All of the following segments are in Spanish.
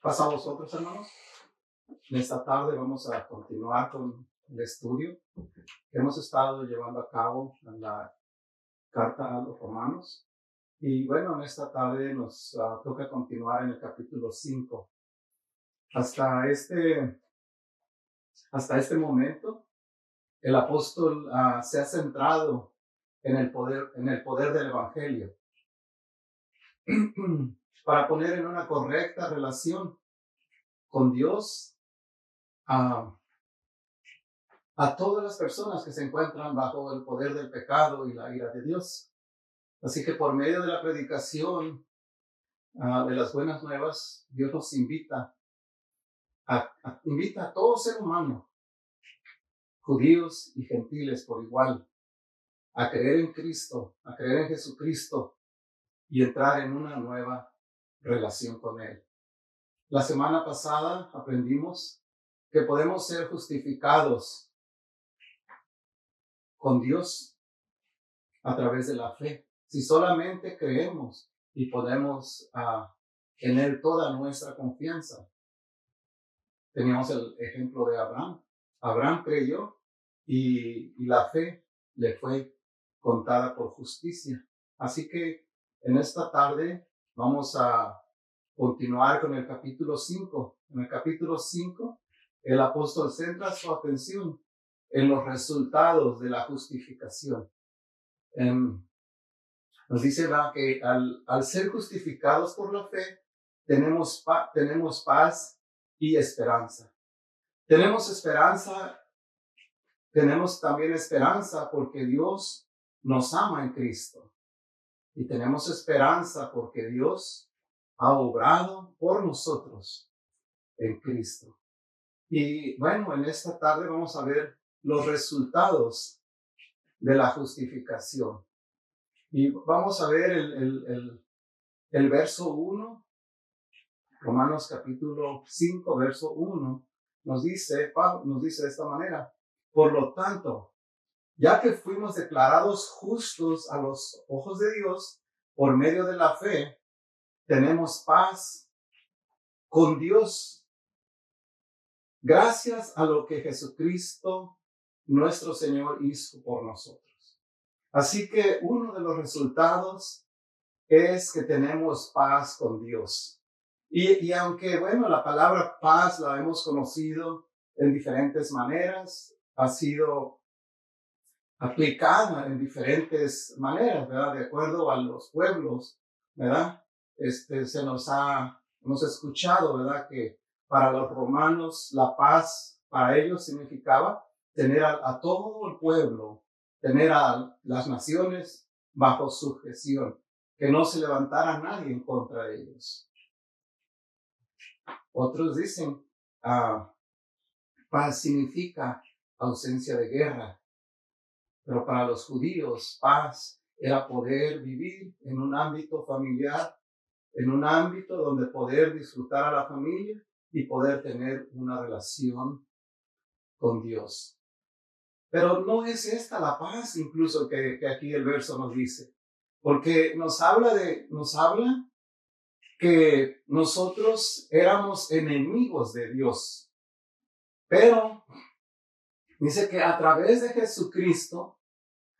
pasa a vosotros, hermanos? En esta tarde vamos a continuar con el estudio que hemos estado llevando a cabo en la carta a los romanos. Y bueno, en esta tarde nos ah, toca continuar en el capítulo 5. Hasta este, hasta este momento, el apóstol ah, se ha centrado en el poder, en el poder del evangelio para poner en una correcta relación con Dios a, a todas las personas que se encuentran bajo el poder del pecado y la ira de Dios. Así que por medio de la predicación ah, de las buenas nuevas, Dios nos invita, a, invita a todo ser humano, judíos y gentiles por igual, a creer en Cristo, a creer en Jesucristo y entrar en una nueva relación con Él. La semana pasada aprendimos que podemos ser justificados con Dios a través de la fe. Si solamente creemos y podemos uh, tener toda nuestra confianza. Teníamos el ejemplo de Abraham. Abraham creyó y, y la fe le fue contada por justicia. Así que en esta tarde vamos a continuar con el capítulo 5. En el capítulo 5, el apóstol centra su atención en los resultados de la justificación. Em, nos dice que al, ser justificados por la fe, tenemos, tenemos paz y esperanza. Tenemos esperanza, tenemos también esperanza porque Dios nos ama en Cristo. Y tenemos esperanza porque Dios ha obrado por nosotros en Cristo. Y bueno, en esta tarde vamos a ver los resultados de la justificación. Y vamos a ver el, el, el, verso 1, Romanos capítulo 5, verso 1, nos dice, nos dice de esta manera, por lo tanto, ya que fuimos declarados justos a los ojos de Dios por medio de la fe, tenemos paz con Dios gracias a lo que Jesucristo, nuestro Señor, hizo por nosotros. Así que uno de los resultados es que tenemos paz con Dios. Y, y aunque, bueno, la palabra paz la hemos conocido en diferentes maneras, ha sido aplicada en diferentes maneras, ¿verdad? De acuerdo a los pueblos, ¿verdad? Este, se nos ha, hemos escuchado, ¿verdad? Que para los romanos la paz para ellos significaba tener a, todo el pueblo, tener a las naciones bajo sujeción, que no se levantara nadie en contra de ellos. Otros dicen, ah, paz significa ausencia de guerra, pero para los judíos, paz era poder vivir en un ámbito familiar, en un ámbito donde poder disfrutar a la familia y poder tener una relación con Dios. Pero no es esta la paz incluso que, que aquí el verso nos dice, porque nos habla de, nos habla que nosotros éramos enemigos de Dios. Pero dice que a través de Jesucristo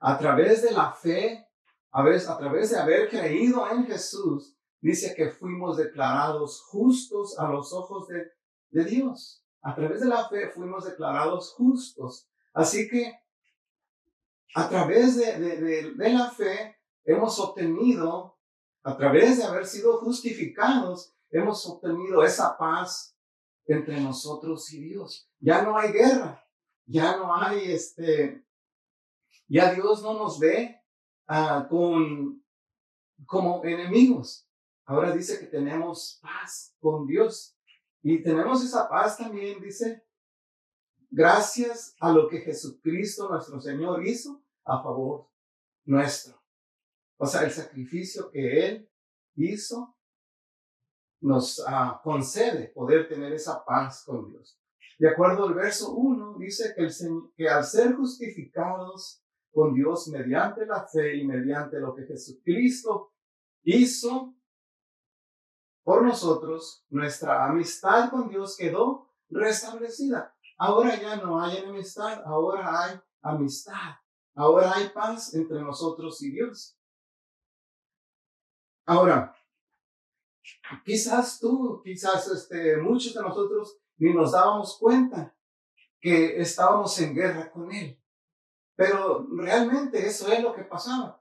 a través de la fe, a, a través de haber creído en Jesús, dice que fuimos declarados justos a los ojos de, de Dios. A través de la fe fuimos declarados justos. Así que a través de, de, la fe hemos obtenido, a través de haber sido justificados, hemos obtenido esa paz entre nosotros y Dios. Ya no hay guerra, ya no hay este, ya Dios no nos ve ah, con, como enemigos. Ahora dice que tenemos paz con Dios. Y tenemos esa paz también, dice, gracias a lo que Jesucristo nuestro Señor hizo a favor nuestro. O sea, el sacrificio que Él hizo nos ah, concede poder tener esa paz con Dios. De acuerdo al verso 1, dice que, al ser justificados con Dios mediante la fe y mediante lo que Jesucristo hizo por nosotros, nuestra amistad con Dios quedó restablecida. Ahora ya no hay enemistad, ahora hay amistad. Ahora hay paz entre nosotros y Dios. Ahora, quizás tú, quizás este, muchos de nosotros ni nos dábamos cuenta que estábamos en guerra con Él. Pero realmente eso es lo que pasaba.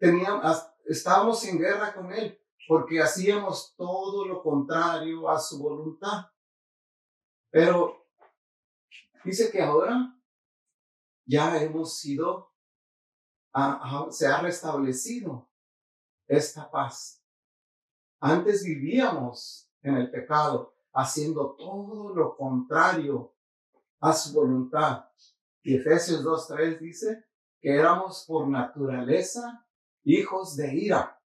Teníamos, estábamos en guerra con Él porque hacíamos todo lo contrario a su voluntad. Pero dice que ahora ya hemos sido, se ha restablecido esta paz. Antes vivíamos en el pecado, haciendo todo lo contrario a su voluntad. Y Efesios 2.3 dice que éramos por naturaleza hijos de ira,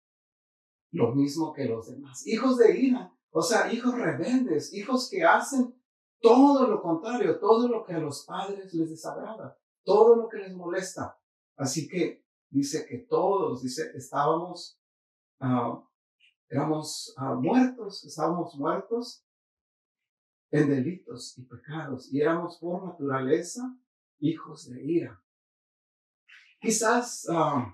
lo mismo que los demás. Hijos de ira, o sea, hijos rebeldes, hijos que hacen todo lo contrario, todo lo que a los padres les desagrada, todo lo que les molesta. Así que dice que todos, dice, estábamos, uh, éramos uh, muertos, estábamos muertos en delitos y pecados y éramos por naturaleza hijos de ira. Quizás uh,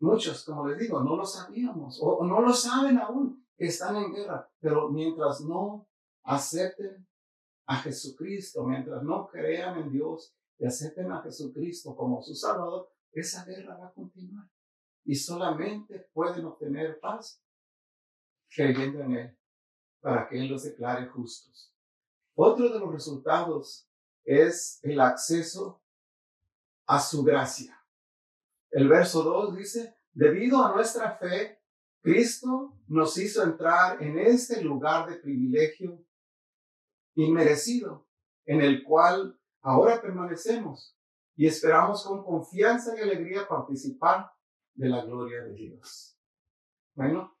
muchos, como les digo, no lo sabíamos o, o no lo saben aún, que están en guerra, pero mientras no acepten a Jesucristo, mientras no crean en Dios y acepten a Jesucristo como su Salvador, esa guerra va a continuar. Y solamente pueden obtener paz creyendo en Él, para que Él los declare justos. Otro de los resultados es el acceso a su gracia. El verso 2 dice, debido a nuestra fe, Cristo nos hizo entrar en este lugar de privilegio inmerecido, en el cual ahora permanecemos y esperamos con confianza y alegría participar de la gloria de Dios. Bueno,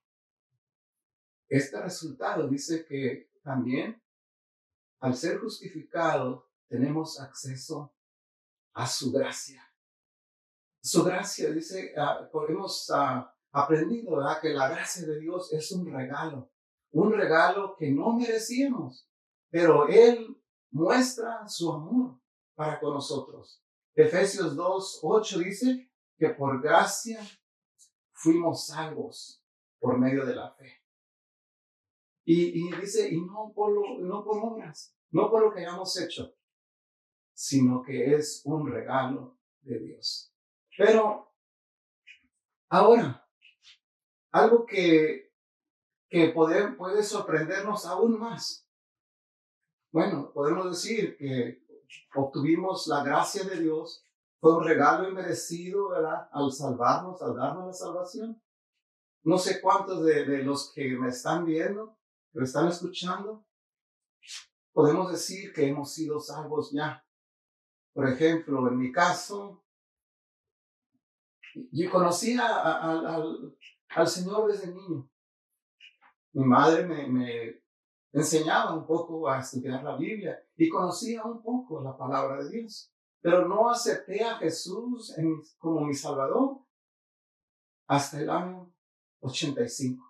este resultado dice que también al ser justificado tenemos acceso a su gracia. Su gracia, dice, uh, hemos ah, aprendido que la gracia de Dios es un regalo, un regalo que no merecíamos pero Él muestra su amor para con nosotros. Efesios 2, 8 dice que por gracia fuimos salvos por medio de la fe. Y, dice, y no por, no por obras, no por lo que hayamos hecho, sino que es un regalo de Dios. Pero ahora, algo que, que puede, puede sorprendernos aún más bueno, podemos decir que obtuvimos la gracia de Dios, fue un regalo inmerecido, ¿verdad? Al salvarnos, al darnos la salvación. No sé cuántos de, los que me están viendo, que me están escuchando, podemos decir que hemos sido salvos ya. Por ejemplo, en mi caso, yo conocí al, Señor desde niño. Mi madre me, enseñaba un poco a estudiar la Biblia y conocía un poco la palabra de Dios, pero no acepté a Jesús como mi Salvador hasta el año 85.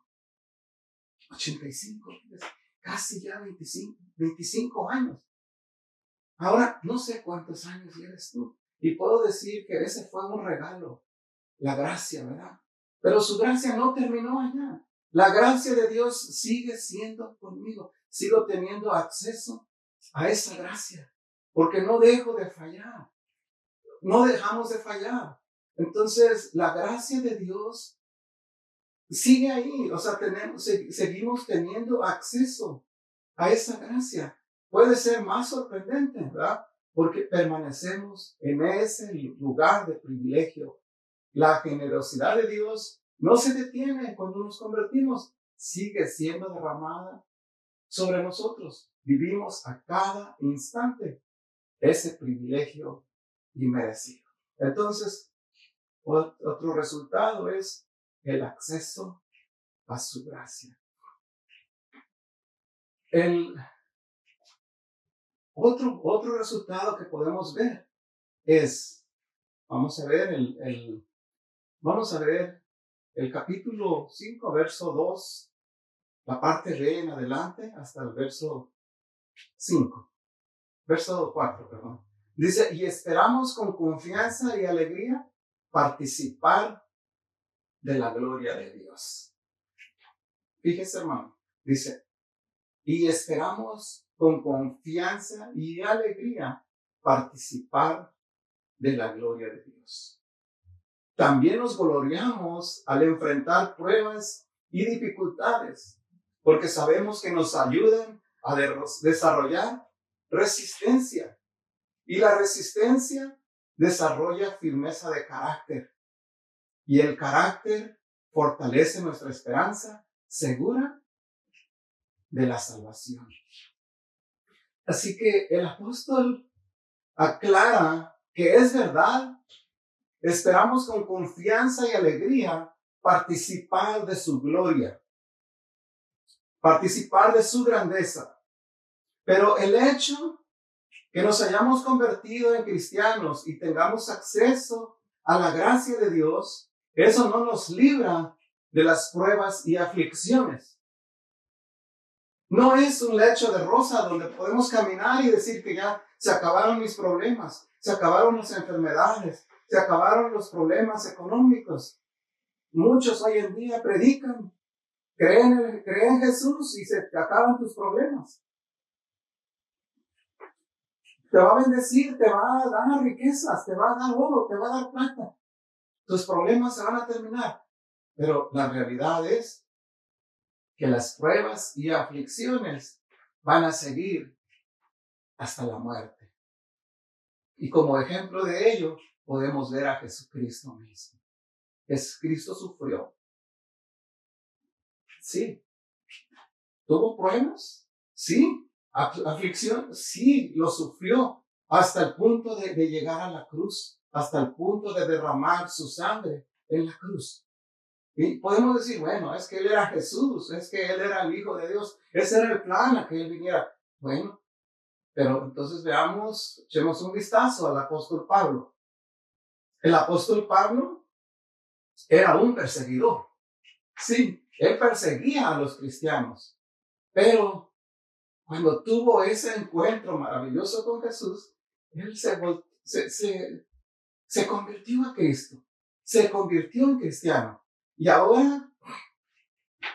85, casi ya 25, 25 años. Ahora, no sé cuántos años eres tú. Y puedo decir que ese fue un regalo, la gracia, ¿verdad? Pero su gracia no terminó allá. La gracia de Dios sigue siendo conmigo. Sigo teniendo acceso a esa gracia. Porque no dejo de fallar. No dejamos de fallar. Entonces, la gracia de Dios sigue ahí. O sea, tenemos, seguimos teniendo acceso a esa gracia. Puede ser más sorprendente, ¿verdad? Porque permanecemos en ese lugar de privilegio. La generosidad de Dios no se detiene cuando nos convertimos, sigue siendo derramada sobre nosotros. Vivimos a cada instante ese privilegio inmerecido. Entonces, otro resultado es el acceso a su gracia. El otro, otro resultado que podemos ver es, vamos a ver el, el vamos a ver el capítulo 5, verso 2, la parte B en adelante, hasta el verso 5, verso 4, perdón. Dice, y esperamos con confianza y alegría participar de la gloria de Dios. Fíjese, hermano, dice, y esperamos con confianza y alegría participar de la gloria de Dios. También nos gloriamos al enfrentar pruebas y dificultades, porque sabemos que nos ayudan a desarrollar resistencia y la resistencia desarrolla firmeza de carácter. Y el carácter fortalece nuestra esperanza segura de la salvación. Así que el apóstol aclara que es verdad. Esperamos con confianza y alegría participar de su gloria, participar de su grandeza. Pero el hecho que nos hayamos convertido en cristianos y tengamos acceso a la gracia de Dios, eso no nos libra de las pruebas y aflicciones. No es un lecho de rosa donde podemos caminar y decir que ya se acabaron mis problemas, se acabaron las enfermedades, se acabaron los problemas económicos. Muchos hoy en día predican, creen, creen en Jesús y se acaban tus problemas te va a bendecir, te va a dar riquezas, te va a dar oro, te va a dar plata. Tus problemas se van a terminar. Pero la realidad es que las pruebas y aflicciones van a seguir hasta la muerte. Y como ejemplo de ello, podemos ver a Jesucristo mismo. Jesucristo sufrió. Sí. ¿Tuvo pruebas? Sí. Aflicción, sí, lo sufrió hasta el punto de, llegar a la cruz, hasta el punto de derramar su sangre en la cruz. Y podemos decir, bueno, es que Él era Jesús, es que Él era el Hijo de Dios, ese era el plan a que Él viniera. Bueno, pero entonces veamos, echemos un vistazo al apóstol Pablo. El apóstol Pablo era un perseguidor. Sí, él perseguía a los cristianos, pero cuando tuvo ese encuentro maravilloso con Jesús, él se, se, se, convirtió a Cristo, se convirtió en cristiano. Y ahora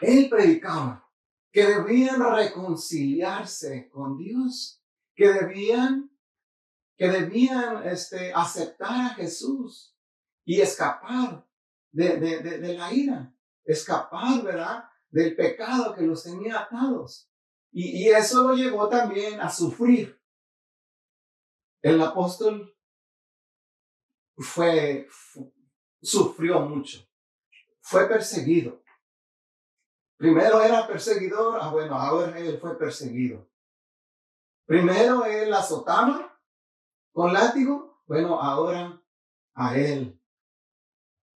él predicaba que debían reconciliarse con Dios, que debían, que debían este, aceptar a Jesús y escapar de, de, de, de la ira, escapar, ¿verdad? Del pecado que los tenía atados. Y, eso lo llevó también a sufrir. El apóstol fue, sufrió mucho, fue perseguido. Primero era perseguidor, ah bueno, ahora él fue perseguido. Primero él azotaba con látigo, bueno, ahora a él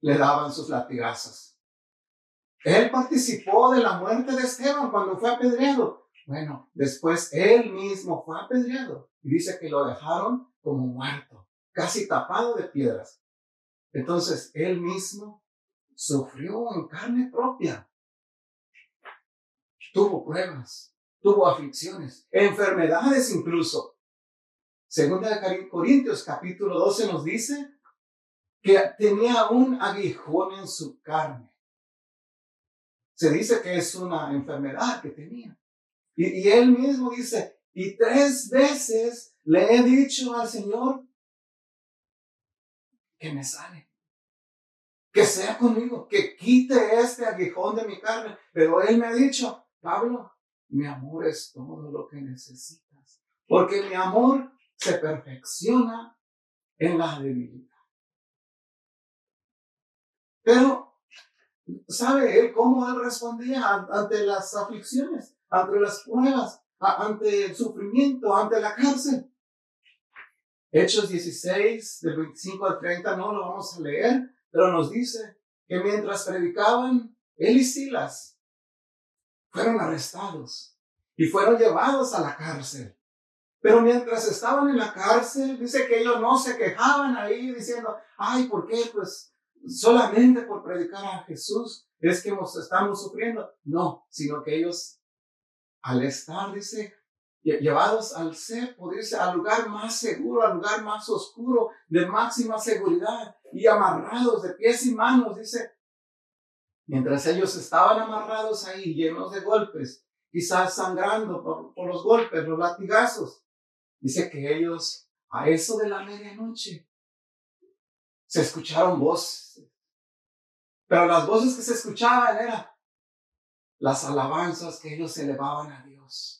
le daban sus latigazos. Él participó de la muerte de Esteban cuando fue apedreado. Bueno, después él mismo fue apedreado y dice que lo dejaron como muerto, casi tapado de piedras. Entonces, él mismo sufrió en carne propia. Tuvo pruebas, tuvo aflicciones, enfermedades incluso. Segunda de Corintios capítulo 12 nos dice que tenía un aguijón en su carne. Se dice que es una enfermedad que tenía. Y, él mismo dice, y tres veces le he dicho al Señor que me sane, que sea conmigo, que quite este aguijón de mi carne. Pero Él me ha dicho, Pablo, mi amor es todo lo que necesitas, porque mi amor se perfecciona en la debilidad. Pero, ¿sabe él cómo él respondía ante las aflicciones? ante las pruebas, ante el sufrimiento, ante la cárcel. Hechos 16, del 25 al 30, no lo vamos a leer, pero nos dice que mientras predicaban, él y Silas fueron arrestados y fueron llevados a la cárcel. Pero mientras estaban en la cárcel, dice que ellos no se quejaban ahí diciendo, ay, ¿por qué? Pues solamente por predicar a Jesús es que estamos sufriendo. No, sino que ellos, al estar, dice, llevados al cepo, dice, al lugar más seguro, al lugar más oscuro, de máxima seguridad, y amarrados de pies y manos, dice, mientras ellos estaban amarrados ahí, llenos de golpes, quizás sangrando por, por los golpes, los latigazos, dice que ellos, a eso de la medianoche, se escucharon voces. Pero las voces que se escuchaban eran las alabanzas que ellos elevaban a Dios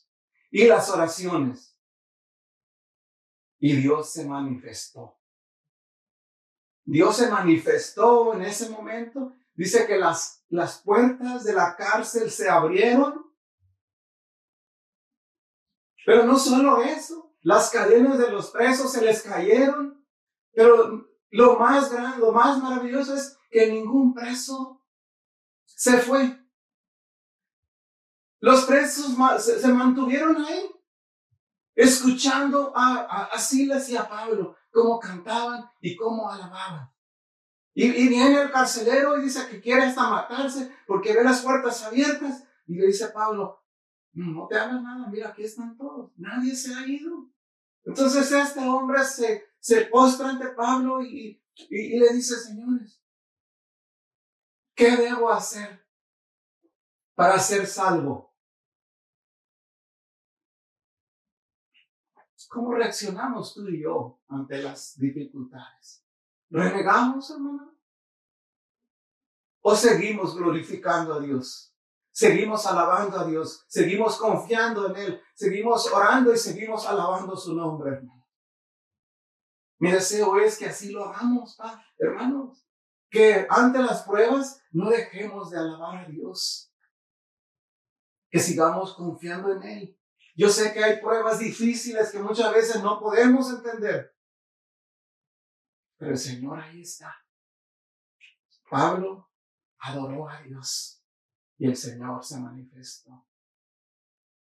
y las oraciones. Y Dios se manifestó. Dios se manifestó en ese momento. Dice que las, las puertas de la cárcel se abrieron. Pero no solo eso, las cadenas de los presos se les cayeron. Pero lo más grande, lo más maravilloso es que ningún preso se fue. Los presos se mantuvieron ahí, escuchando a, a, Silas y a Pablo, cómo cantaban y cómo alababan. Y, y, viene el carcelero y dice que quiere hasta matarse porque ve las puertas abiertas. Y le dice a Pablo, no te hagas nada, mira, aquí están todos, nadie se ha ido. Entonces este hombre se, se postra ante Pablo y, y, le dice, señores, ¿qué debo hacer para ser salvo? ¿Cómo reaccionamos tú y yo ante las dificultades? ¿Renegamos, hermano? ¿O seguimos glorificando a Dios? Seguimos alabando a Dios, seguimos confiando en Él, seguimos orando y seguimos alabando su nombre, hermano. Mi deseo es que así lo hagamos, hermanos. Que ante las pruebas no dejemos de alabar a Dios. Que sigamos confiando en Él. Yo sé que hay pruebas difíciles que muchas veces no podemos entender. Pero el Señor ahí está. Pablo adoró a Dios y el Señor se manifestó.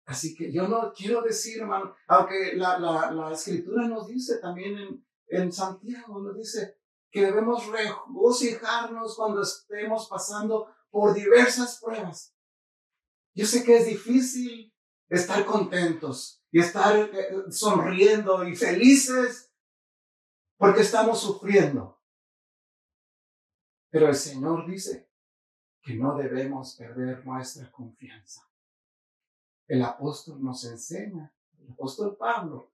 Así que yo no quiero decir, hermano, aunque la, la, la escritura nos dice también en, en Santiago nos dice que debemos regocijarnos cuando estemos pasando por diversas pruebas. Yo sé que es difícil estar contentos y estar eh, sonriendo y felices porque estamos sufriendo. Pero el Señor dice que no debemos perder nuestra confianza. El apóstol nos enseña, el apóstol Pablo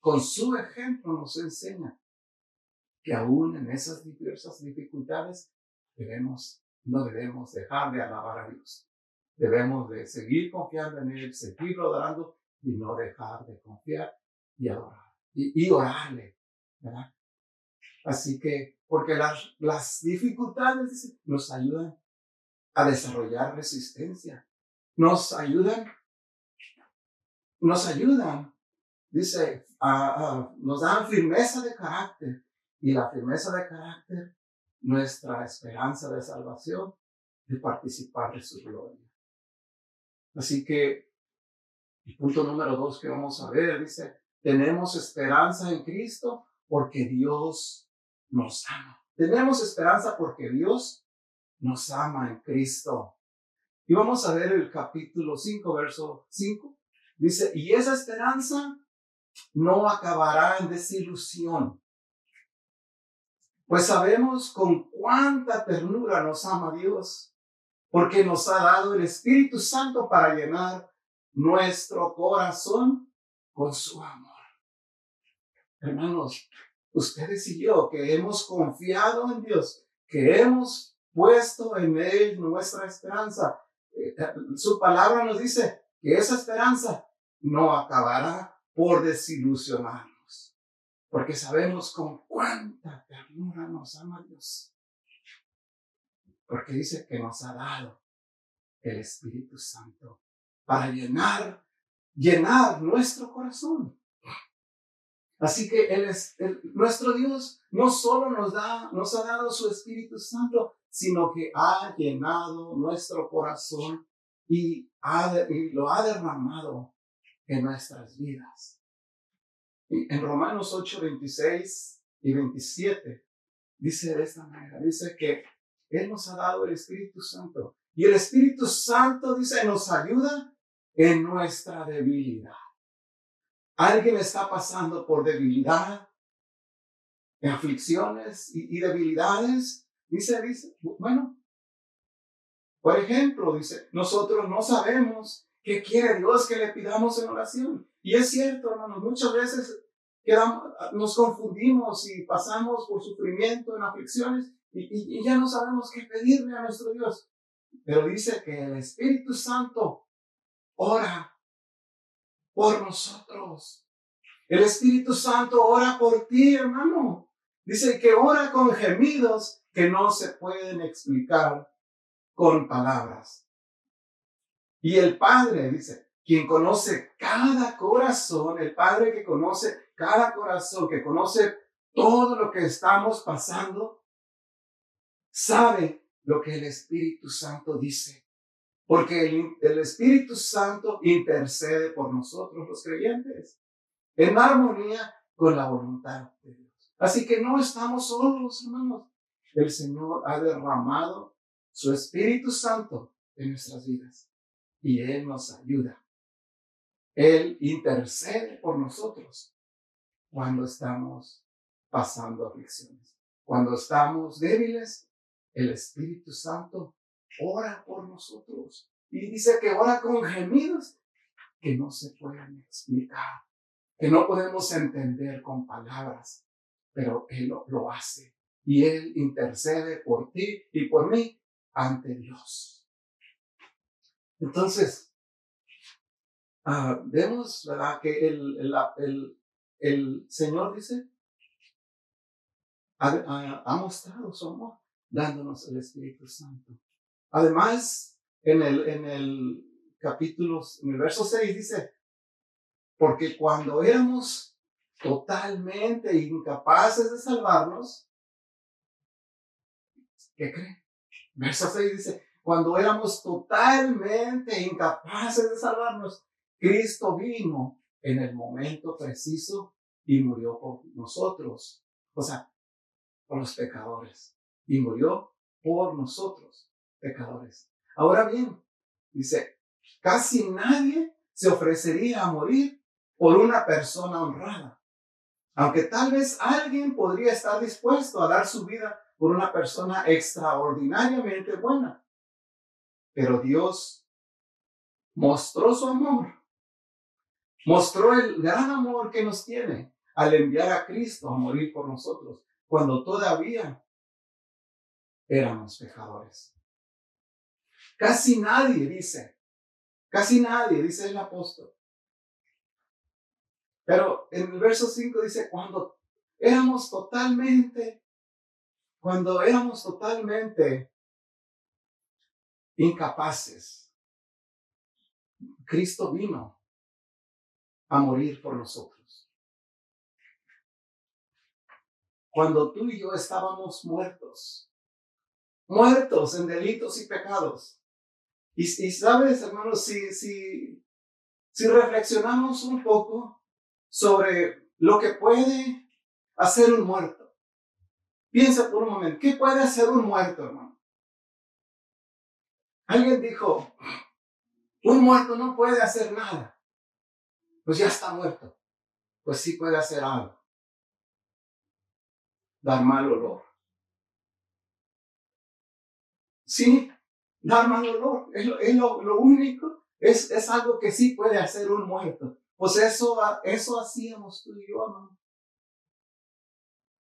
con su ejemplo nos enseña que aún en esas diversas dificultades debemos, no debemos dejar de alabar a Dios. Debemos de seguir confiando en Él, seguirlo adorando y no dejar de confiar y adorar y, orarle, ¿verdad? Así que, porque las, las dificultades nos ayudan a desarrollar resistencia, nos ayudan, nos ayudan dice, nos dan firmeza de carácter y la firmeza de carácter, nuestra esperanza de salvación, de participar de su gloria. Así que el punto número dos que vamos a ver dice, tenemos esperanza en Cristo porque Dios nos ama. Tenemos esperanza porque Dios nos ama en Cristo. Y vamos a ver el capítulo 5, verso 5. Dice, y esa esperanza no acabará en desilusión. Pues sabemos con cuánta ternura nos ama Dios, porque nos ha dado el Espíritu Santo para llenar nuestro corazón con su amor. Hermanos, ustedes y yo que hemos confiado en Dios, que hemos puesto en Él nuestra esperanza, eh, su palabra nos dice que esa esperanza no acabará por desilusionarnos, porque sabemos con cuánta ternura nos ama Dios. Porque dice que nos ha dado el Espíritu Santo para llenar, llenar nuestro corazón. Así que nuestro Dios no solo nos, da, nos ha dado su Espíritu Santo, sino que ha llenado nuestro corazón y, y lo ha derramado en nuestras vidas. en Romanos 8, 26 y 27 dice de esta manera, dice que Él nos ha dado el Espíritu Santo. Y el Espíritu Santo, dice, nos ayuda en nuestra debilidad. Alguien está pasando por debilidad, aflicciones y, debilidades. Dice, dice, bueno, por ejemplo, dice, nosotros no sabemos qué quiere Dios que le pidamos en oración. Y es cierto, hermanos, muchas veces nos confundimos y pasamos por sufrimiento en aflicciones y, ya no sabemos qué pedirle a nuestro Dios. Pero dice que el Espíritu Santo ora por nosotros. El Espíritu Santo ora por ti, hermano. Dice que ora con gemidos que no se pueden explicar con palabras. Y el Padre, dice, quien conoce cada corazón, el Padre que conoce cada corazón, que conoce todo lo que estamos pasando, sabe lo que el Espíritu Santo dice. Porque el, Espíritu Santo intercede por nosotros los creyentes, en armonía con la voluntad de Dios. Así que no estamos solos, hermanos. El Señor ha derramado su Espíritu Santo en nuestras vidas y Él nos ayuda. Él intercede por nosotros cuando estamos pasando aflicciones. Cuando estamos débiles, el Espíritu Santo ora por nosotros. Y dice que ora con gemidos que no se pueden explicar, que no podemos entender con palabras, pero Él lo, hace. Y Él intercede por ti y por mí ante Dios. Entonces, uh, vemos ¿verdad? que el, Señor dice, ha mostrado su amor dándonos el Espíritu Santo. Además, en el, en el capítulo, en el verso 6 dice, porque cuando éramos totalmente incapaces de salvarnos, ¿qué creen? Verso 6 dice, cuando éramos totalmente incapaces de salvarnos, Cristo vino en el momento preciso y murió por nosotros, o sea, por los pecadores, y murió por nosotros pecadores. Ahora bien, dice, casi nadie se ofrecería a morir por una persona honrada. Aunque tal vez alguien podría estar dispuesto a dar su vida por una persona extraordinariamente buena. Pero Dios mostró su amor, mostró el gran amor que nos tiene al enviar a Cristo a morir por nosotros, cuando todavía éramos pecadores. Casi nadie dice, casi nadie, dice el apóstol. Pero en el verso 5 dice, cuando éramos totalmente, cuando éramos totalmente incapaces, Cristo vino a morir por nosotros. Cuando tú y yo estábamos muertos, muertos en delitos y pecados, y, sabes, hermanos, si, si, si reflexionamos un poco sobre lo que puede hacer un muerto, piensa por un momento, ¿qué puede hacer un muerto, hermano? Alguien dijo, un muerto no puede hacer nada. Pues ya está muerto. Pues sí puede hacer algo. Dar mal olor. Sí, dar mal olor. Es, lo, lo, único, es, es, algo que sí puede hacer un muerto. Pues eso, eso hacíamos tú y yo, hermano.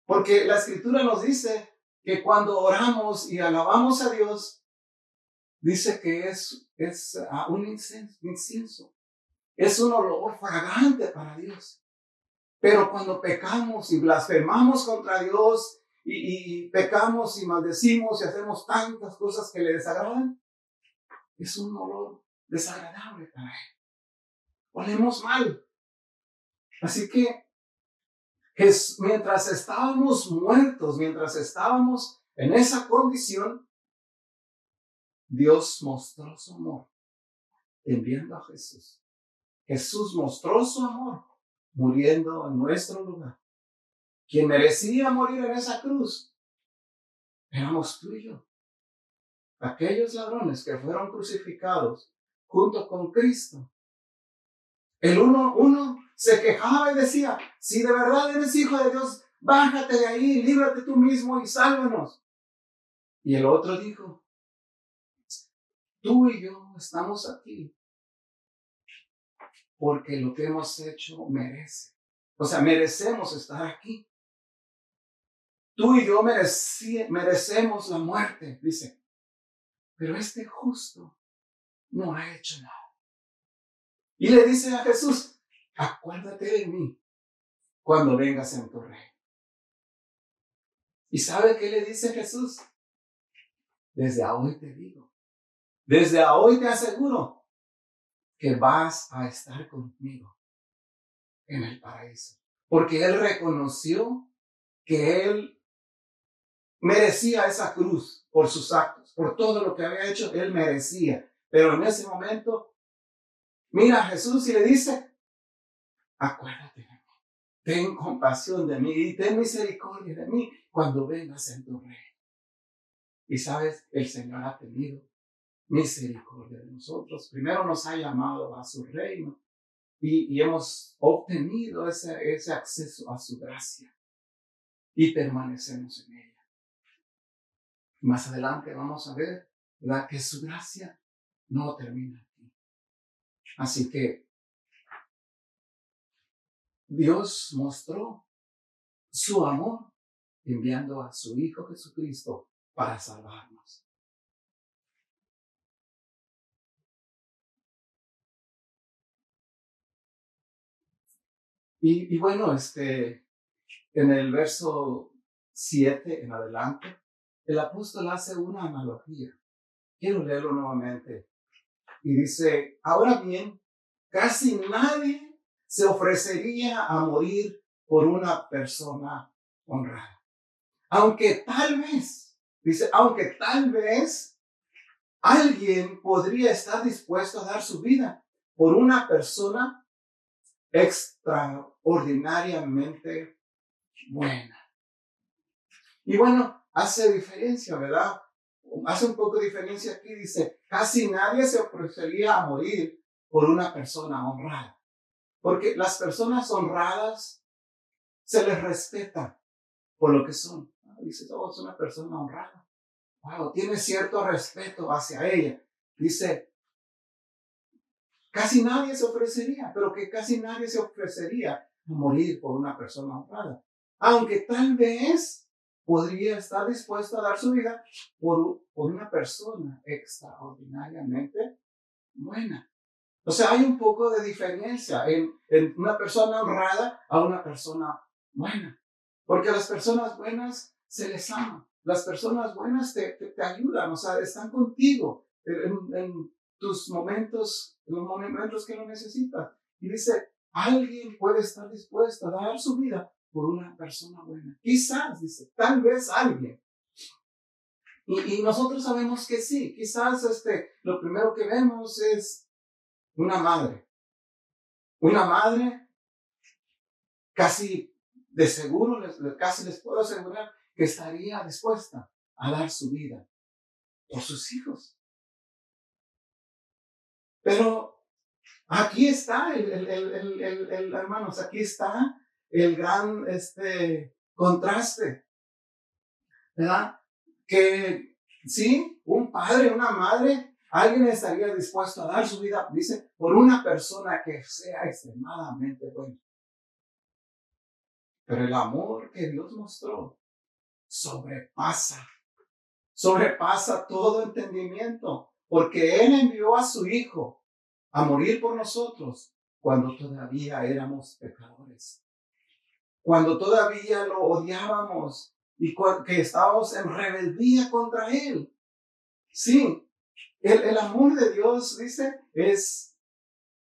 Porque la escritura nos dice que cuando oramos y alabamos a Dios, dice que es, es ah, un incienso, Es un olor fragante para Dios. Pero cuando pecamos y blasfemamos contra Dios y, pecamos y maldecimos y hacemos tantas cosas que le desagradan, es un olor desagradable para él. Olemos mal. Así que es, mientras estábamos muertos, mientras estábamos en esa condición, Dios mostró su amor enviando a Jesús. Jesús mostró su amor muriendo en nuestro lugar quien merecía morir en esa cruz, éramos tú y yo. Aquellos ladrones que fueron crucificados junto con Cristo. El uno, uno se quejaba y decía, si de verdad eres hijo de Dios, bájate de ahí, líbrate tú mismo y sálvanos. Y el otro dijo, tú y yo estamos aquí porque lo que hemos hecho merece. O sea, merecemos estar aquí. Tú y yo merecemos la muerte, dice. Pero este justo no ha hecho nada. Y le dice a Jesús, acuérdate de mí cuando vengas en tu reino. ¿Y sabe qué le dice Jesús? Desde hoy te digo, desde hoy te aseguro que vas a estar conmigo en el paraíso. Porque él reconoció que él merecía esa cruz por sus actos, por todo lo que había hecho, él merecía. Pero en ese momento, mira a Jesús y le dice, acuérdate de mí, ten compasión de mí y ten misericordia de mí cuando vengas en tu reino. Y sabes, el Señor ha tenido misericordia de nosotros. Primero nos ha llamado a su reino y, hemos obtenido ese, ese acceso a su gracia y permanecemos en ella. Más adelante vamos a ver la que su gracia no termina aquí. Así que Dios mostró su amor enviando a su Hijo Jesucristo para salvarnos. Y, bueno, este, en el verso 7 en adelante, el apóstol hace una analogía. Quiero leerlo nuevamente. Y dice, ahora bien, casi nadie se ofrecería a morir por una persona honrada. Aunque tal vez, dice, aunque tal vez alguien podría estar dispuesto a dar su vida por una persona extraordinariamente buena. Y bueno, hace diferencia, ¿verdad? Hace un poco diferencia aquí, dice, casi nadie se ofrecería a morir por una persona honrada. Porque las personas honradas se les respeta por lo que son. Dice, oh, es una persona honrada. Wow, tiene cierto respeto hacia ella. Dice, Casi nadie se ofrecería, pero que casi nadie se ofrecería a morir por una persona honrada. Aunque tal vez podría estar dispuesto a dar su vida por, por una persona extraordinariamente buena. O sea, hay un poco de diferencia en, en una persona honrada a una persona buena. Porque las personas buenas se les ama. Las personas buenas te, te, ayudan, o sea, están contigo en, en, tus momentos, los momentos que lo necesitas. Y dice, alguien puede estar dispuesto a dar su vida por una persona buena. Quizás, dice, tal vez alguien. Y, nosotros sabemos que sí, quizás este, lo primero que vemos es una madre. Una madre casi de seguro, casi les puedo asegurar que estaría dispuesta a dar su vida por sus hijos. Pero aquí está, el, el, el, hermanos, aquí está el gran este, contraste. ¿Verdad? Que sí, un padre, una madre, alguien estaría dispuesto a dar su vida, dice, por una persona que sea extremadamente buena. Pero el amor que Dios mostró sobrepasa, sobrepasa todo entendimiento, porque Él envió a su Hijo a morir por nosotros cuando todavía éramos pecadores, cuando todavía lo odiábamos y que estábamos en rebeldía contra Él. Sí, el, amor de Dios, dice, es,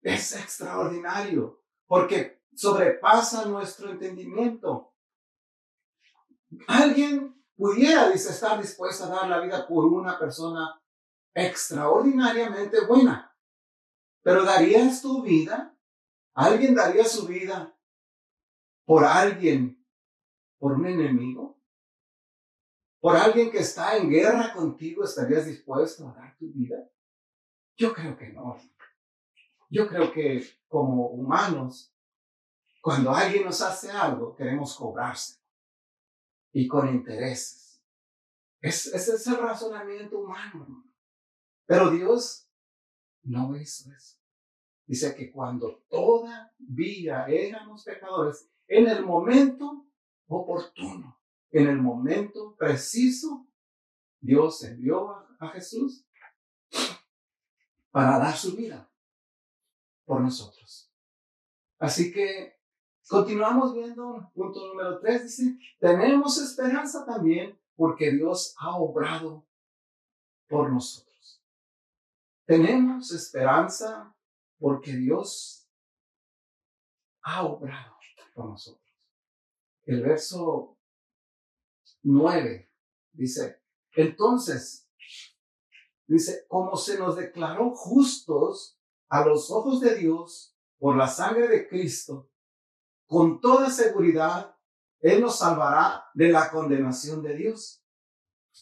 es extraordinario porque sobrepasa nuestro entendimiento. Alguien pudiera, dice, estar dispuesto a dar la vida por una persona extraordinariamente buena. Pero ¿darías tu vida? ¿Alguien daría su vida por alguien, por un enemigo? por alguien que está en guerra contigo, estarías dispuesto a dar tu vida? Yo creo que no. Yo creo que como humanos, cuando alguien nos hace algo, queremos cobrarse y con intereses. ese es el razonamiento humano. Pero Dios no hizo eso. Dice que cuando todavía éramos pecadores, en el momento oportuno, en el momento preciso, Dios envió a, Jesús para dar su vida por nosotros. Así que continuamos viendo, punto número tres, dice, tenemos esperanza también porque Dios ha obrado por nosotros. Tenemos esperanza porque Dios ha obrado por nosotros. El verso 9 dice, entonces, dice, como se nos declaró justos a los ojos de Dios por la sangre de Cristo, con toda seguridad, Él nos salvará de la condenación de Dios.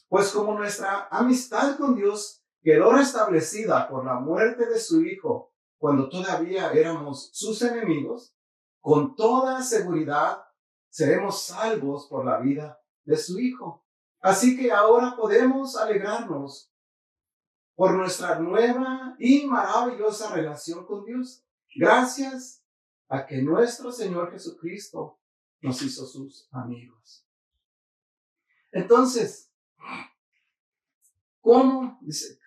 Pues como nuestra amistad con Dios quedó restablecida por la muerte de su Hijo cuando todavía éramos sus enemigos, con toda seguridad seremos salvos por la vida de su Hijo. Así que ahora podemos alegrarnos por nuestra nueva y maravillosa relación con Dios, gracias a que nuestro Señor Jesucristo nos hizo sus amigos. Entonces, ¿cómo,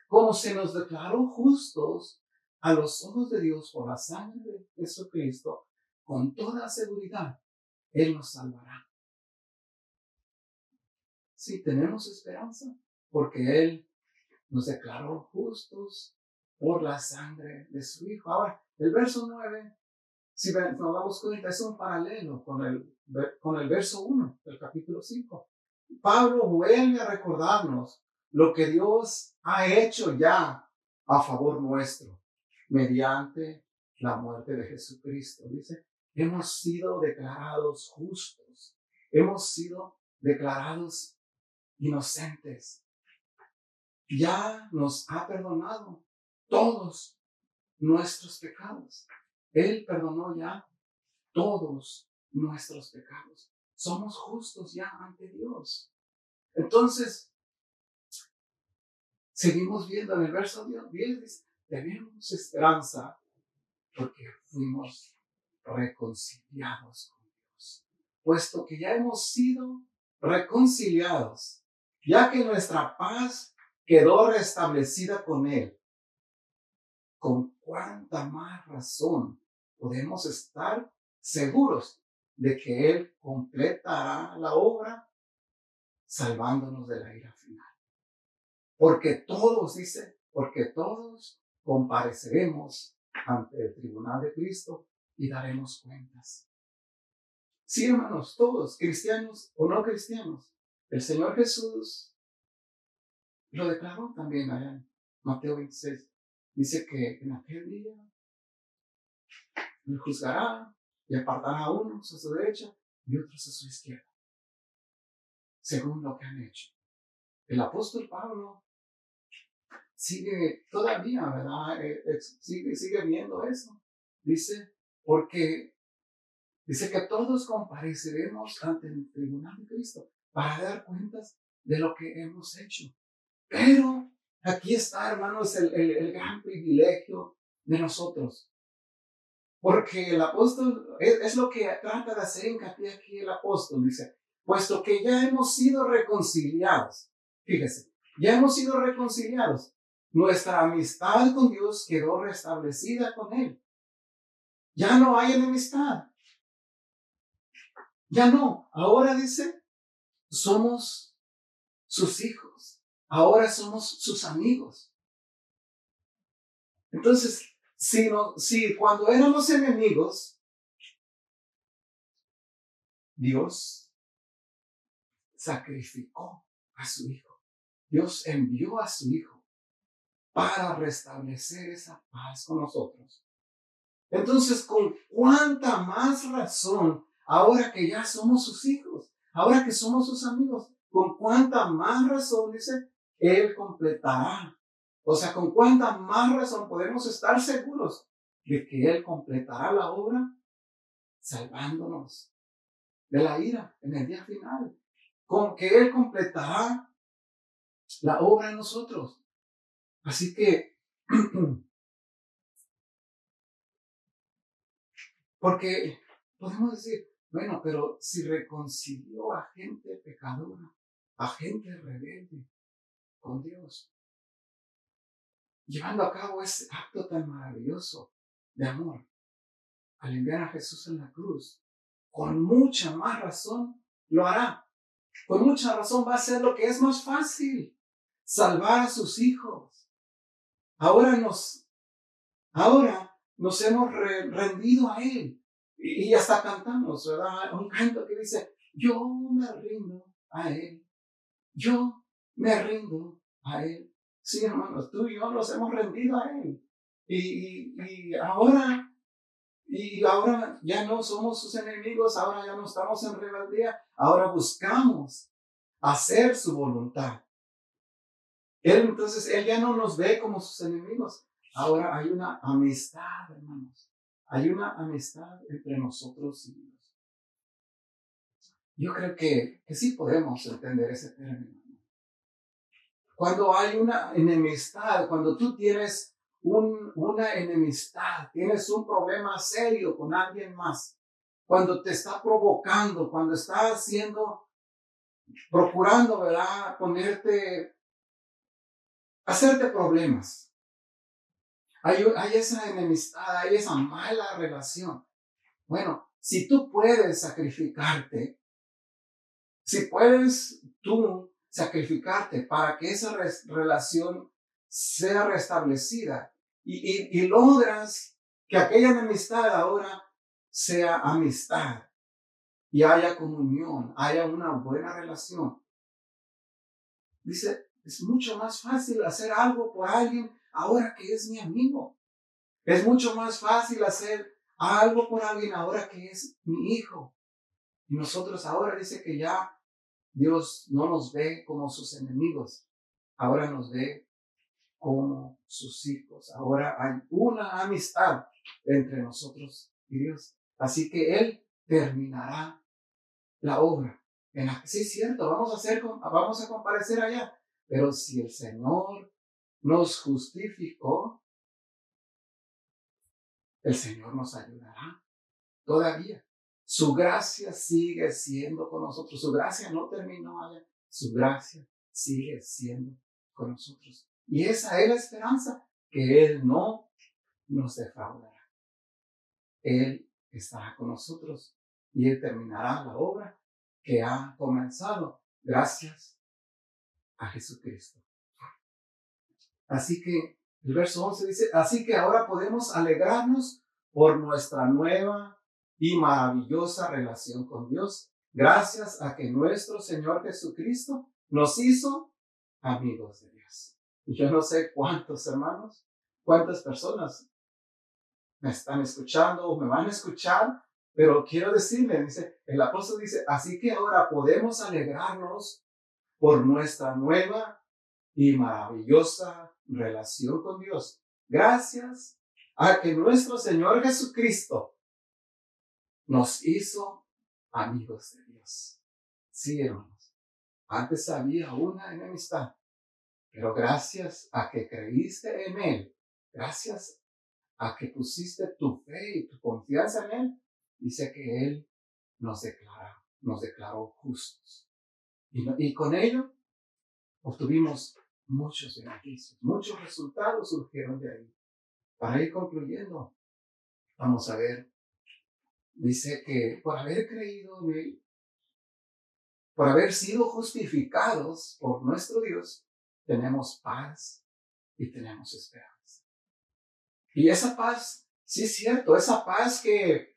cómo se nos declaró justos a los ojos de Dios por la sangre de Jesucristo, con toda seguridad, Él nos salvará. Sí, tenemos esperanza, porque Él nos declaró justos por la sangre de su Hijo. Ahora, el verso 9, si nos damos cuenta, es un paralelo con el, con el verso 1 del capítulo 5. Pablo vuelve a recordarnos lo que Dios ha hecho ya a favor nuestro mediante la muerte de Jesucristo. Dice, hemos sido declarados justos, hemos sido declarados inocentes. Ya nos ha perdonado todos nuestros pecados. Él perdonó ya todos nuestros pecados. Somos justos ya ante Dios. Entonces, seguimos viendo en el verso 10, tenemos esperanza porque fuimos reconciliados con Dios. Puesto que ya hemos sido reconciliados, ya que nuestra paz quedó restablecida con Él, con cuánta más razón podemos estar seguros de que Él completará la obra salvándonos de la ira final. Porque todos, dice, porque todos compareceremos ante el tribunal de Cristo y daremos cuentas. Sí, hermanos, todos, cristianos o no cristianos, el Señor Jesús lo declaró también allá en Mateo 26. Dice que en aquel día me juzgará y apartará a unos a su derecha y otros a su izquierda, según lo que han hecho. El apóstol Pablo sigue todavía, ¿verdad? Eh, sigue, sigue viendo eso. Dice, porque dice que todos compareceremos ante el tribunal de Cristo para dar cuentas de lo que hemos hecho. Pero aquí está, hermanos, el, gran privilegio de nosotros. Porque el apóstol, es, lo que trata de hacer hincapié aquí el apóstol, dice, puesto que ya hemos sido reconciliados, fíjese, ya hemos sido reconciliados nuestra amistad con Dios quedó restablecida con Él. Ya no hay enemistad. Ya no. Ahora dice, somos sus hijos. Ahora somos sus amigos. Entonces, si, no, si cuando éramos enemigos, Dios sacrificó a su hijo. Dios envió a su hijo para restablecer esa paz con nosotros. Entonces, ¿con cuánta más razón ahora que ya somos sus hijos, ahora que somos sus amigos, con cuánta más razón, dice, Él completará. O sea, con cuánta más razón podemos estar seguros de que Él completará la obra salvándonos de la ira en el día final. Con que Él completará la obra en nosotros. Así que, porque podemos decir, bueno, pero si reconcilió a gente pecadora, a gente rebelde con Dios, llevando a cabo ese acto tan maravilloso de amor, al enviar a Jesús en la cruz, con mucha más razón lo hará. Con mucha razón va a ser lo que es más fácil, salvar a sus hijos. Ahora nos, ahora nos hemos rendido a Él. Y, y hasta cantamos, ¿verdad? Un canto que dice, yo me rindo a Él. Yo me rindo a Él. Sí, hermanos, tú y yo nos hemos rendido a Él. Y, y, ahora, y ahora ya no somos sus enemigos, ahora ya no estamos en rebeldía, ahora buscamos hacer su voluntad. Él entonces, Él ya no nos ve como sus enemigos. Ahora hay una amistad, hermanos. Hay una amistad entre nosotros y Dios. Yo creo que, que sí podemos entender ese término. Cuando hay una enemistad, cuando tú tienes un, una enemistad, tienes un problema serio con alguien más, cuando te está provocando, cuando está haciendo, procurando, ¿verdad? Ponerte, hacerte problemas. Hay, esa enemistad, hay esa mala relación. Bueno, si tú puedes sacrificarte, si puedes tú sacrificarte para que esa relación sea restablecida y, y, logras que aquella enemistad ahora sea amistad y haya comunión, haya una buena relación. Dice, es mucho más fácil hacer algo por alguien ahora que es mi amigo. Es mucho más fácil hacer algo por alguien ahora que es mi hijo. Y nosotros ahora dice que ya Dios no nos ve como sus enemigos, ahora nos ve como sus hijos. Ahora hay una amistad entre nosotros y Dios. Así que Él terminará la obra. En la, sí, es cierto, vamos a, hacer, vamos a comparecer allá. Pero si el Señor nos justificó, el Señor nos ayudará todavía. Su gracia sigue siendo con nosotros. Su gracia no terminó allá. Su gracia sigue siendo con nosotros. Y esa es la esperanza, que Él no nos defraudará. Él estará con nosotros y Él terminará la obra que ha comenzado gracias a Jesucristo. Así que el verso 11 dice, así que ahora podemos alegrarnos por nuestra nueva y maravillosa relación con Dios, gracias a que nuestro Señor Jesucristo nos hizo amigos de Dios. Y yo no sé cuántos hermanos, cuántas personas me están escuchando o me van a escuchar, pero quiero decirle, dice, el apóstol dice, así que ahora podemos alegrarnos por nuestra nueva y maravillosa relación con Dios, gracias a que nuestro Señor Jesucristo nos hizo amigos de Dios. Sí, hermanos. Antes había una enemistad, pero gracias a que creíste en Él, gracias a que pusiste tu fe y tu confianza en Él, dice que Él nos declaró, nos declaró justos. Y, y con ello obtuvimos muchos beneficios, muchos resultados surgieron de ahí. Para ir concluyendo, vamos a ver dice que por haber creído en Él, por haber sido justificados por nuestro Dios, tenemos paz y tenemos esperanza. Y esa paz, sí es cierto, esa paz que,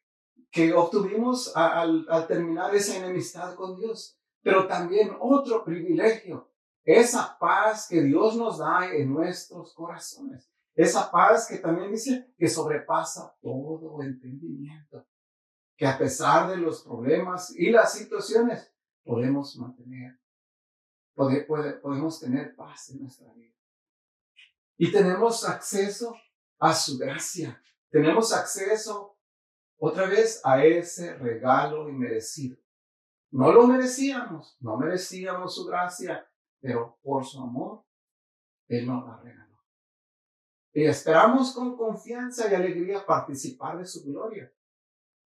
que obtuvimos al, al terminar esa enemistad con Dios, pero también otro privilegio, esa paz que Dios nos da en nuestros corazones. Esa paz que también dice que sobrepasa todo entendimiento que a pesar de los problemas y las situaciones, podemos mantener podemos tener paz en nuestra vida. Y tenemos acceso a su gracia. Tenemos acceso otra vez a ese regalo inmerecido. No lo merecíamos, no merecíamos su gracia, pero por su amor, Él nos la regaló. Y esperamos con confianza y alegría participar de su gloria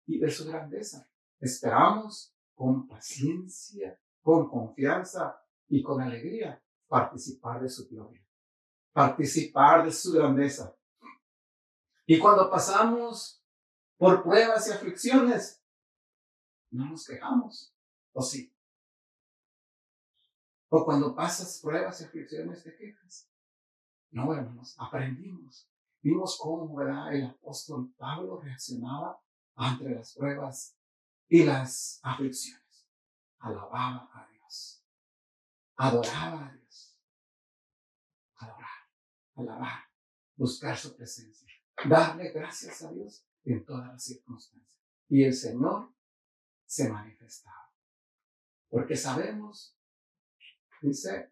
y de su grandeza. Esperamos con paciencia, con confianza y con alegría participar de su gloria, participar de su grandeza. Y cuando pasamos por pruebas y aflicciones, no nos quejamos, ¿o sí? O cuando pasas pruebas y aflicciones, te quejas. No, hermanos, aprendimos. Vimos cómo el apóstol Pablo reaccionaba ante las pruebas y las aflicciones. Alababa a Dios. Adoraba a Dios. Adorar, alabar, buscar su presencia darle gracias a Dios en todas las circunstancias. Y el Señor se manifestaba. Porque sabemos, dice,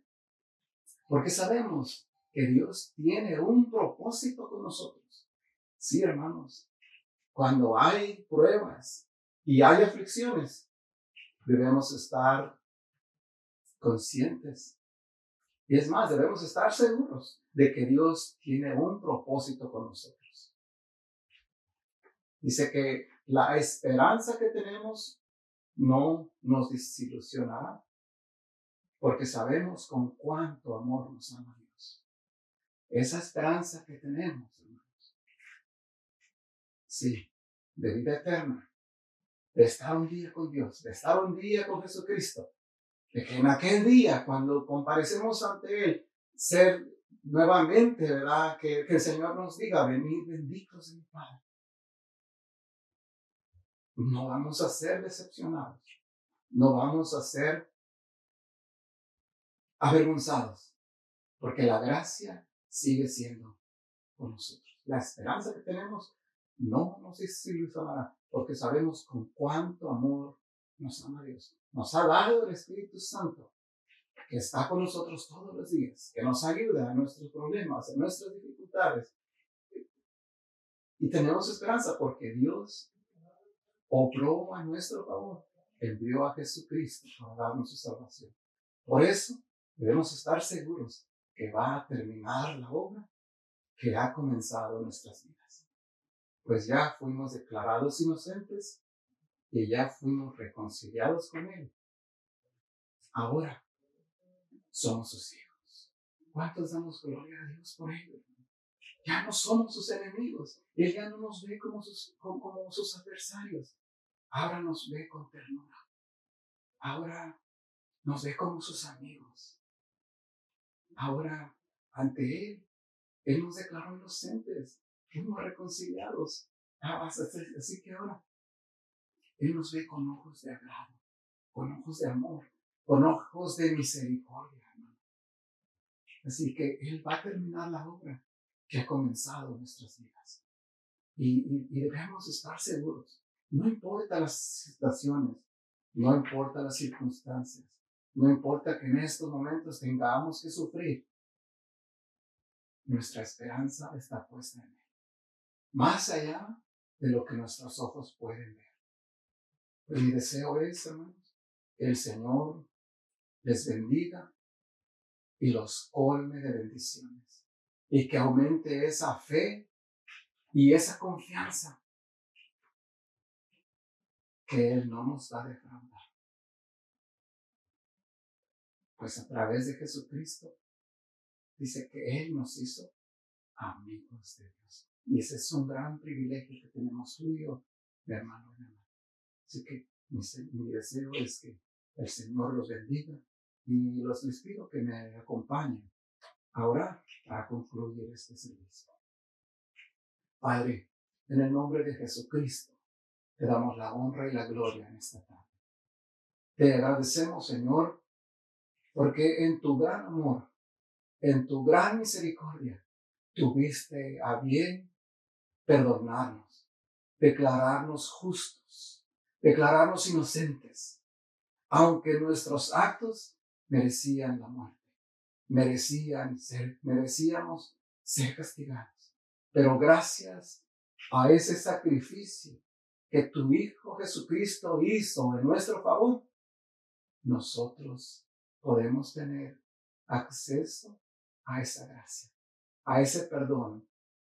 porque sabemos que Dios tiene un propósito con nosotros. Sí, hermanos, cuando hay pruebas y hay aflicciones, debemos estar conscientes. Y es más, debemos estar seguros de que Dios tiene un propósito con nosotros. Dice que la esperanza que tenemos no nos desilusionará, porque sabemos con cuánto amor nos ama Dios. Esa esperanza que tenemos, hermanos, sí, de vida eterna, de estar un día con Dios, de estar un día con Jesucristo, de que en aquel día, cuando comparecemos ante Él, ser nuevamente, ¿verdad? Que, que el Señor nos diga, venid benditos de mi Padre no vamos a ser decepcionados, no vamos a ser avergonzados, porque la gracia sigue siendo con nosotros. La esperanza que tenemos no nos desilusionará, porque sabemos con cuánto amor nos ama Dios. Nos ha dado el Espíritu Santo, que está con nosotros todos los días, que nos ayuda en nuestros problemas, en nuestras dificultades. Y tenemos esperanza porque Dios obró a nuestro favor, envió a Jesucristo para darnos su salvación. Por eso debemos estar seguros que va a terminar la obra que ha comenzado en nuestras vidas. Pues ya fuimos declarados inocentes y ya fuimos reconciliados con Él. Ahora somos sus hijos. ¿Cuántos damos gloria a Dios por ello? Ya no somos sus enemigos. Él ya no nos ve como sus, como, sus adversarios. Ahora nos ve con ternura. Ahora nos ve como sus amigos. Ahora, ante Él, Él nos declaró inocentes. Fuimos reconciliados. Ah, así que ahora, Él nos ve con ojos de agrado, con ojos de amor, con ojos de misericordia, Así que Él va a terminar la obra que ha comenzado en nuestras vidas. Y, debemos estar seguros. No importa las situaciones, no importa las circunstancias, no importa que en estos momentos tengamos que sufrir. Nuestra esperanza está puesta en Él. Más allá de lo que nuestros ojos pueden ver. Pues mi deseo es, hermanos, que el Señor les bendiga y los colme de bendiciones y que aumente esa fe y esa confianza que Él no nos va a defraudar. Pues a través de Jesucristo dice que Él nos hizo amigos de Dios. Y ese es un gran privilegio que tenemos tú y yo, mi hermano y hermano. Así que mi, mi, deseo es que el Señor los bendiga y los les pido que me acompañen Ahora, para concluir este servicio. Padre, en el nombre de Jesucristo, te damos la honra y la gloria en esta tarde. Te agradecemos, Señor, porque en tu gran amor, en tu gran misericordia, tuviste a bien perdonarnos, declararnos justos, declararnos inocentes, aunque nuestros actos merecían la muerte, merecían ser, merecíamos ser castigados. Pero gracias a ese sacrificio que tu Hijo Jesucristo hizo en nuestro favor, nosotros podemos tener acceso a esa gracia, a ese perdón,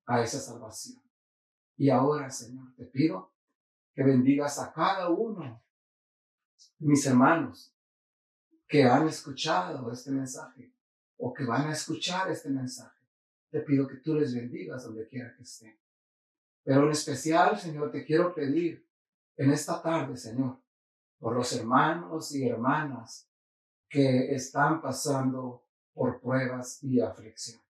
a esa salvación. Y ahora, Señor, te pido que bendigas a cada uno de mis hermanos que han escuchado este mensaje o que van a escuchar este mensaje. Te pido que tú les bendigas donde quiera que estén. Pero en especial, Señor, te quiero pedir en esta tarde, Señor, por los hermanos y hermanas que están pasando por pruebas y aflicción.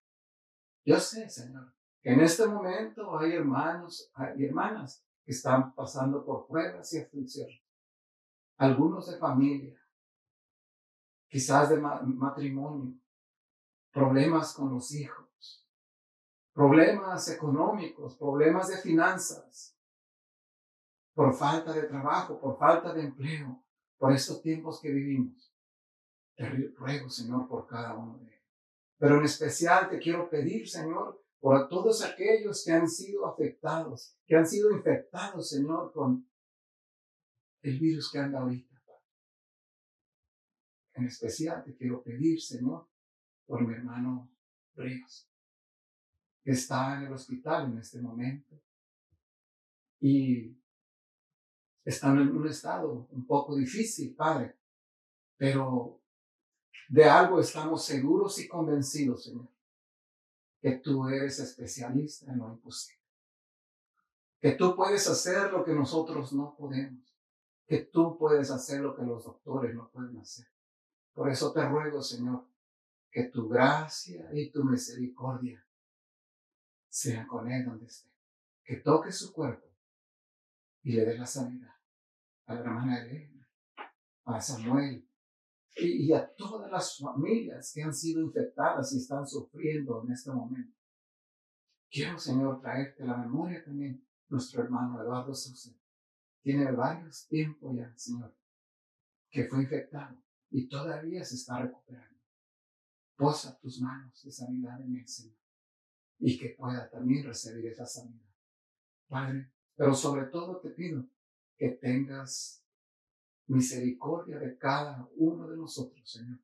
Yo sé, Señor, que en este momento hay hermanos y hermanas que están pasando por pruebas y aflicción. Algunos de familia, quizás de matrimonio, problemas con los hijos, problemas económicos, problemas de finanzas, por falta de trabajo, por falta de empleo, por estos tiempos que vivimos. Te ruego, Señor, por cada uno de ellos. Pero en especial te quiero pedir, Señor, por todos aquellos que han sido afectados, que han sido infectados, Señor, con el virus que anda ahorita. En especial te quiero pedir, Señor, por mi hermano Ríos, que está en el hospital en este momento y están en un estado un poco difícil, Padre, pero de algo estamos seguros y convencidos, Señor, que tú eres especialista en lo imposible, que tú puedes hacer lo que nosotros no podemos, que tú puedes hacer lo que los doctores no pueden hacer. Por eso te ruego, Señor, que tu gracia y tu misericordia sean con él donde esté, que toque su cuerpo y le dé la sanidad a la hermana Elena, a Samuel y, y, a todas las familias que han sido infectadas y están sufriendo en este momento. Quiero, Señor, traerte la memoria también nuestro hermano Eduardo Saucedo. Tiene varios tiempos ya, Señor, que fue infectado y todavía se está recuperando. Posa tus manos de sanidad en él, Señor, y que pueda también recibir esa sanidad. Padre, pero sobre todo te pido que tengas misericordia de cada uno de nosotros, Señor.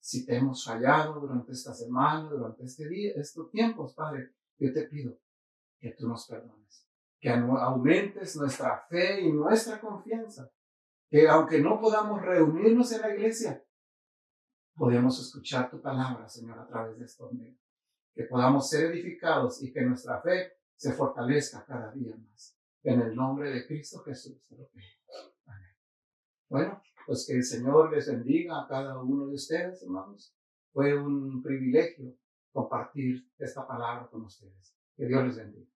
Si te hemos fallado durante esta semana, durante este día, estos tiempos, Padre, yo te pido que tú nos perdones, que aumentes nuestra fe y nuestra confianza, que aunque no podamos reunirnos en la iglesia, podemos escuchar tu palabra, Señor, a través de estos medios, que podamos ser edificados y que nuestra fe se fortalezca cada día más. En el nombre de Cristo Jesús te lo pido. Bueno, pues que el Señor les bendiga a cada uno de ustedes, hermanos. Fue un privilegio compartir esta palabra con ustedes. Que Dios les bendiga.